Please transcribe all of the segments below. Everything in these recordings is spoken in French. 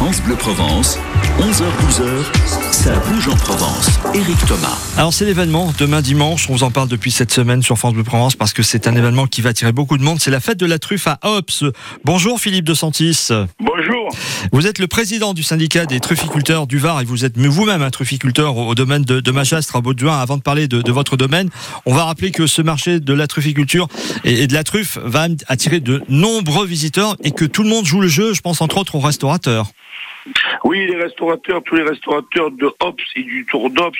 France Bleu Provence, 11h-12h, ça bouge en Provence. Éric Thomas. Alors c'est l'événement demain dimanche, on vous en parle depuis cette semaine sur France Bleu Provence parce que c'est un événement qui va attirer beaucoup de monde, c'est la fête de la truffe à Ops. Bonjour Philippe de Santis. Bonjour. Vous êtes le président du syndicat des trufficulteurs du Var et vous êtes vous-même un trufficulteur au domaine de, de Magastre à Bauduin. Avant de parler de, de, votre domaine, on va rappeler que ce marché de la trufficulture et, et de la truffe va attirer de nombreux visiteurs et que tout le monde joue le jeu, je pense entre autres aux restaurateurs. Oui, les restaurateurs, tous les restaurateurs de Hops et du Tour d'Ops,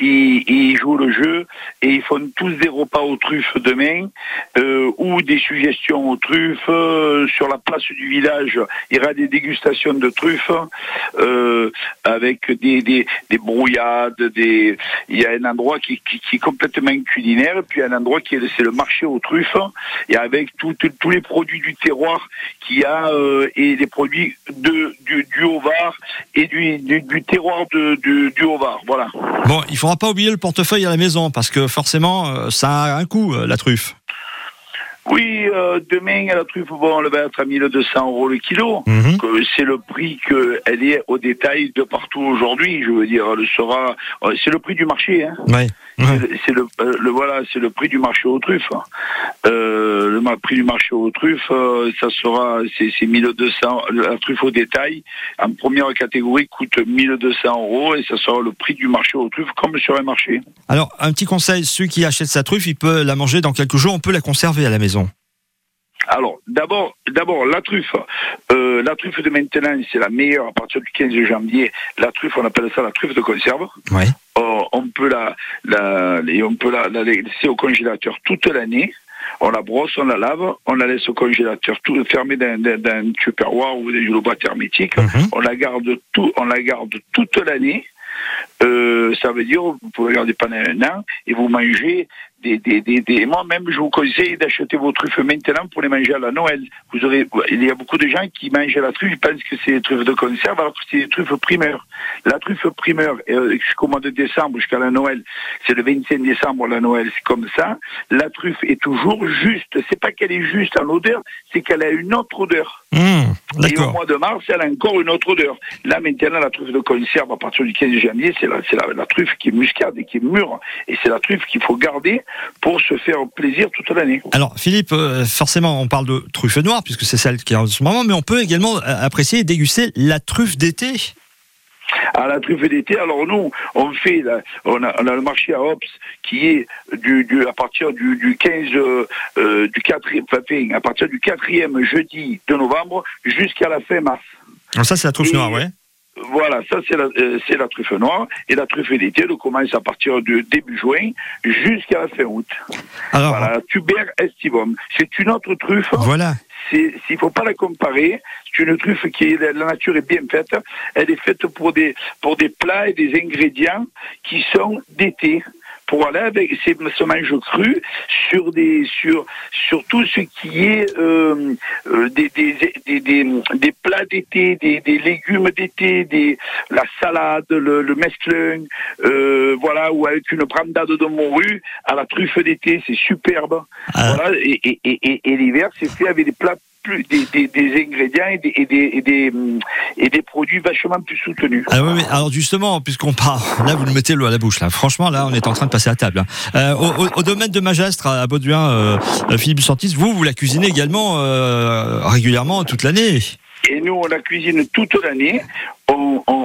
ils, jouent le jeu et ils font tous des repas aux truffes demain euh, ou des suggestions aux truffes. Euh, sur la place du village, il y aura des dégustations de truffes euh, avec des, des, des, brouillades. Des... Il y a un endroit qui, est complètement culinaire, puis un endroit qui est c'est le marché aux truffes et avec tous les produits du terroir qu'il y a et les produits du, du Haut-Var et du, du, du terroir de, du, du Haut-Var. Voilà. Bon, il faudra pas oublier le portefeuille à la maison parce que forcément, euh, ça a un coût, la truffe. Oui, euh, demain, la truffe, bon, elle va être à 1200 euros le kilo. -hmm. C'est le prix qu'elle est au détail de partout aujourd'hui. Je veux dire, elle sera. C'est le prix du marché. Hein. Ouais. Ouais. C'est le, le, voilà, c'est le prix du marché aux truffes. Euh, le prix du marché aux truffes, euh, ça sera, c'est 1200. La truffe au détail, en première catégorie, coûte 1200 euros et ça sera le prix du marché aux truffes comme sur un marché. Alors, un petit conseil, celui qui achète sa truffe, il peut la manger dans quelques jours. On peut la conserver à la maison. Alors, d'abord, d'abord la truffe. Euh, la truffe de maintenant, c'est la meilleure à partir du 15 janvier. La truffe, on appelle ça la truffe de conserve. Ouais. On peut la, la, on peut la, la laisser au congélateur toute l'année. On la brosse, on la lave, on la laisse au congélateur, tout fermé d'un tupperware ou des boîtes hermétiques. Mm -hmm. On la garde tout, on la garde toute l'année. Euh, ça veut dire vous pouvez garder pendant un an et vous mangez des, des, des, des... moi même je vous conseille d'acheter vos truffes maintenant pour les manger à la Noël. Vous aurez, il y a beaucoup de gens qui mangent la truffe, ils pensent que c'est des truffes de conserve alors que c'est des truffes primeurs. La truffe primeur euh, jusqu'au mois de décembre jusqu'à la Noël, c'est le 25 décembre la Noël, c'est comme ça. La truffe est toujours juste. C'est pas qu'elle est juste en odeur, c'est qu'elle a une autre odeur. Mmh, et au mois de mars, elle a encore une autre odeur. Là maintenant, la truffe de conserve à partir du 15 janvier, c'est la, la, la truffe qui est muscade et qui est mûre, et c'est la truffe qu'il faut garder pour se faire plaisir toute l'année. Alors Philippe, euh, forcément on parle de truffe noire puisque c'est celle qui est en ce moment, mais on peut également apprécier et déguster la truffe d'été. À la truffe d'été, alors nous, on fait, la, on, a, on, a, le marché à Ops qui est du, du à partir du, du 15, euh, du 4, enfin, à partir du 4e jeudi de novembre jusqu'à la fin mars. Alors ça, c'est la truffe et, noire, ouais. Voilà, ça c'est la, euh, la, truffe noire. Et la truffe d'été, elle commence à partir de début juin jusqu'à la fin août. Alors, voilà, la tuber estivum. C'est une autre truffe. Voilà. S'il ne faut pas la comparer, c'est une truffe qui est, la nature est bien faite. Elle est faite pour des, pour des plats et des ingrédients qui sont d'été pour aller avec ces, ce mange cru sur des sur sur tout ce qui est euh, euh, des, des, des, des, des plats d'été, des, des légumes d'été, des la salade, le, le mesclun, euh, voilà, ou avec une brandade de morue à la truffe d'été, c'est superbe. Ah. Voilà, et, et, et, et l'hiver, c'est fait avec des plats plus, des, des, des, ingrédients et des, et des, et des, des produits vachement plus soutenus. Ah oui, alors justement, puisqu'on parle, là vous nous mettez l'eau à la bouche, là. franchement, là on est en train de passer à table. Hein. Euh, au, au, au, domaine de Magastre à Bauduin, euh, Philippe Santis, vous, vous la cuisinez également euh, régulièrement toute l'année? Et nous, on la cuisine toute l'année. On, on,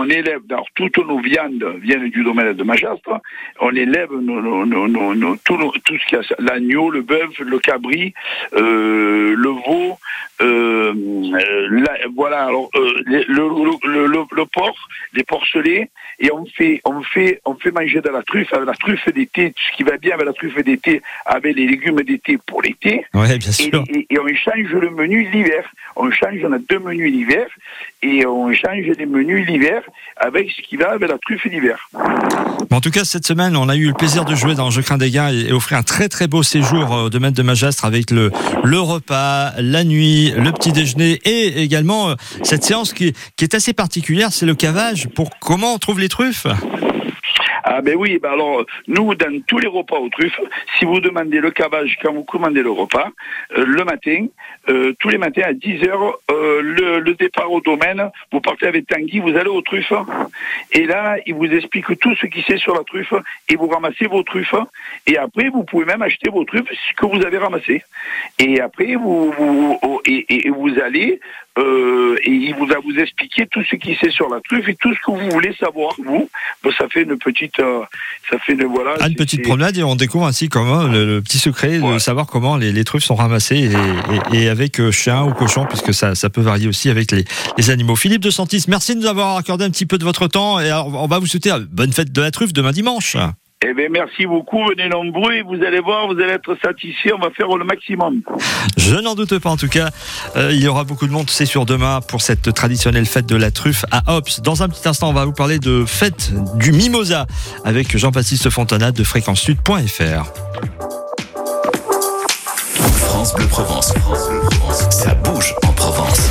on, élève, alors, toutes nos viandes viennent du domaine de Magastre. On élève nos, nos, nos, tout, tout, ce qu'il y a, l'agneau, le bœuf, le cabri, euh, le veau, euh, la, voilà, alors, euh, le, le, le, le, porc, les porcelets, et on fait, on fait, on fait manger de la truffe, avec la truffe d'été, ce qui va bien avec la truffe d'été, avec les légumes d'été pour l'été. Ouais, bien sûr. Et, et, et, on change le menu l'hiver. On change, on a deux menus l'hiver, et on change les menus l'hiver avec ce qui va avec la truffe l'hiver. Bon, en tout cas, cette semaine, on a eu le plaisir de jouer dans Je crains des gains et, offrir un très très beau séjour au domaine de Magastre avec le, le repas, la nuit, le petit déjeuner et également cette séance qui, qui est assez particulière, c'est le cavage. Pour comment on trouve les truffes Ah ben oui, ben alors nous dans tous les repas aux truffes, si vous demandez le cavage quand vous commandez le repas, euh, le matin, euh, tous les matins à 10 heures, euh, le, départ au domaine, vous partez avec Tanguy, vous allez aux truffes, et là il vous explique tout ce qui sait sur la truffe, et vous ramassez vos truffes, et après vous pouvez même acheter vos truffes que vous avez ramassées. Et après vous, et, vous allez euh, et il vous a vous expliquer tout ce qui sait sur la truffe et tout ce que vous voulez savoir vous. Bon, ça fait une petite, euh, ça fait une voilà. Ah, une petite promenade et on découvre ainsi comment le, petit secret de savoir comment les, les, truffes sont ramassées et, et, avec euh, chien ou cochon puisque ça, ça peut varier aussi avec les, les, animaux. Philippe de Santis, merci de nous avoir accordé un petit peu de votre temps et on va vous souhaiter bonne fête de la truffe demain dimanche. Eh bien, merci beaucoup. Venez nombreux et vous allez voir, vous allez être satisfaits. On va faire le maximum. Je n'en doute pas. En tout cas, euh, il y aura beaucoup de monde, c'est sûr, demain pour cette traditionnelle fête de la truffe à Ops. Dans un petit instant, on va vous parler de fête du Mimosa avec Jean-Baptiste Fontana de fréquencesud.fr. France Bleu Provence. Ça bouge en Provence.